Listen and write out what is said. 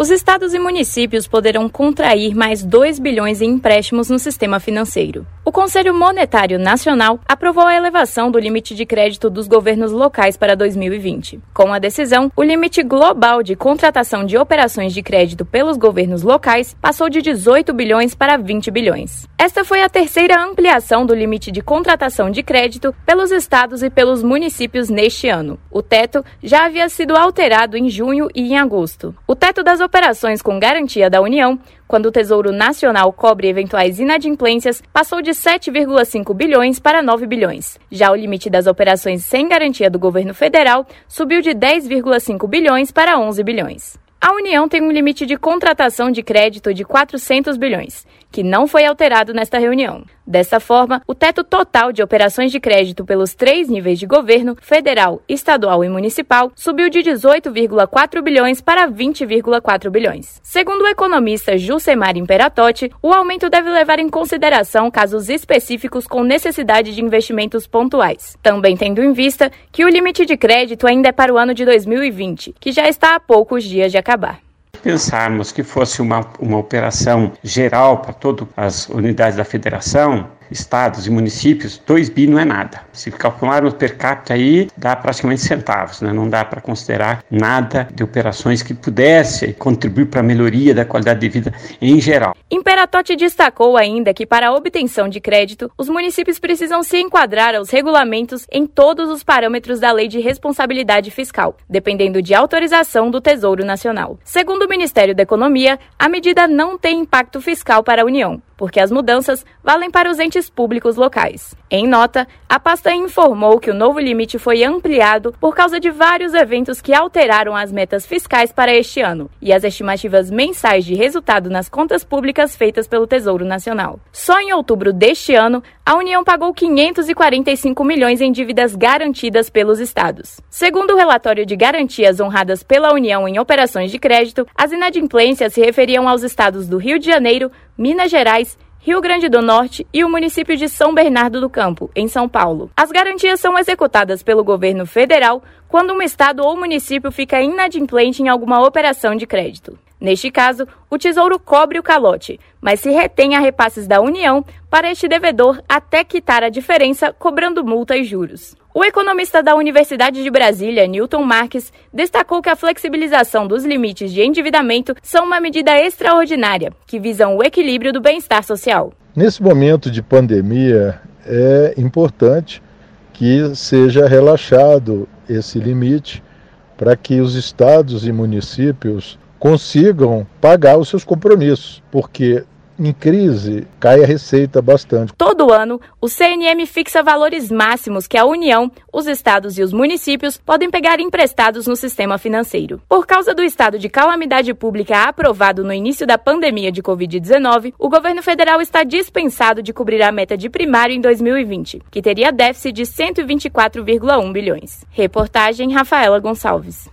Os estados e municípios poderão contrair mais 2 bilhões em empréstimos no sistema financeiro. O Conselho Monetário Nacional aprovou a elevação do limite de crédito dos governos locais para 2020. Com a decisão, o limite global de contratação de operações de crédito pelos governos locais passou de 18 bilhões para 20 bilhões. Esta foi a terceira ampliação do limite de contratação de crédito pelos estados e pelos municípios neste ano. O teto já havia sido alterado em junho e em agosto. O teto das operações com garantia da União, quando o Tesouro Nacional cobre eventuais inadimplências, passou de 7,5 bilhões para 9 bilhões. Já o limite das operações sem garantia do governo federal subiu de 10,5 bilhões para 11 bilhões. A União tem um limite de contratação de crédito de 400 bilhões, que não foi alterado nesta reunião. Dessa forma, o teto total de operações de crédito pelos três níveis de governo, federal, estadual e municipal, subiu de 18,4 bilhões para 20,4 bilhões. Segundo o economista Jusemar Imperatotti, o aumento deve levar em consideração casos específicos com necessidade de investimentos pontuais, também tendo em vista que o limite de crédito ainda é para o ano de 2020, que já está a poucos dias de acabar pensarmos que fosse uma, uma operação geral para todas as unidades da federação, estados e municípios, 2 bi não é nada. Se calcularmos per capita aí, dá praticamente centavos, né? não dá para considerar nada de operações que pudesse contribuir para a melhoria da qualidade de vida em geral. Imperatotti destacou ainda que para a obtenção de crédito, os municípios precisam se enquadrar aos regulamentos em todos os parâmetros da Lei de Responsabilidade Fiscal, dependendo de autorização do Tesouro Nacional. Segundo o Ministério da Economia, a medida não tem impacto fiscal para a União, porque as mudanças valem para os entes públicos locais. Em nota, a pasta informou que o novo limite foi ampliado por causa de vários eventos que alteraram as metas fiscais para este ano e as estimativas mensais de resultado nas contas públicas feitas pelo Tesouro Nacional. Só em outubro deste ano, a União pagou 545 milhões em dívidas garantidas pelos estados. Segundo o relatório de garantias honradas pela União em operações de crédito, as inadimplências se referiam aos estados do Rio de Janeiro, Minas Gerais, Rio Grande do Norte e o município de São Bernardo do Campo, em São Paulo. As garantias são executadas pelo governo federal quando um estado ou município fica inadimplente em alguma operação de crédito. Neste caso, o Tesouro cobre o calote, mas se retém a repasses da União para este devedor até quitar a diferença, cobrando multa e juros. O economista da Universidade de Brasília, Newton Marques, destacou que a flexibilização dos limites de endividamento são uma medida extraordinária que visam o equilíbrio do bem-estar social. Nesse momento de pandemia, é importante que seja relaxado esse limite para que os estados e municípios consigam pagar os seus compromissos, porque em crise, cai a receita bastante. Todo ano, o CNM fixa valores máximos que a União, os estados e os municípios podem pegar emprestados no sistema financeiro. Por causa do estado de calamidade pública aprovado no início da pandemia de Covid-19, o governo federal está dispensado de cobrir a meta de primário em 2020, que teria déficit de 124,1 bilhões. Reportagem Rafaela Gonçalves.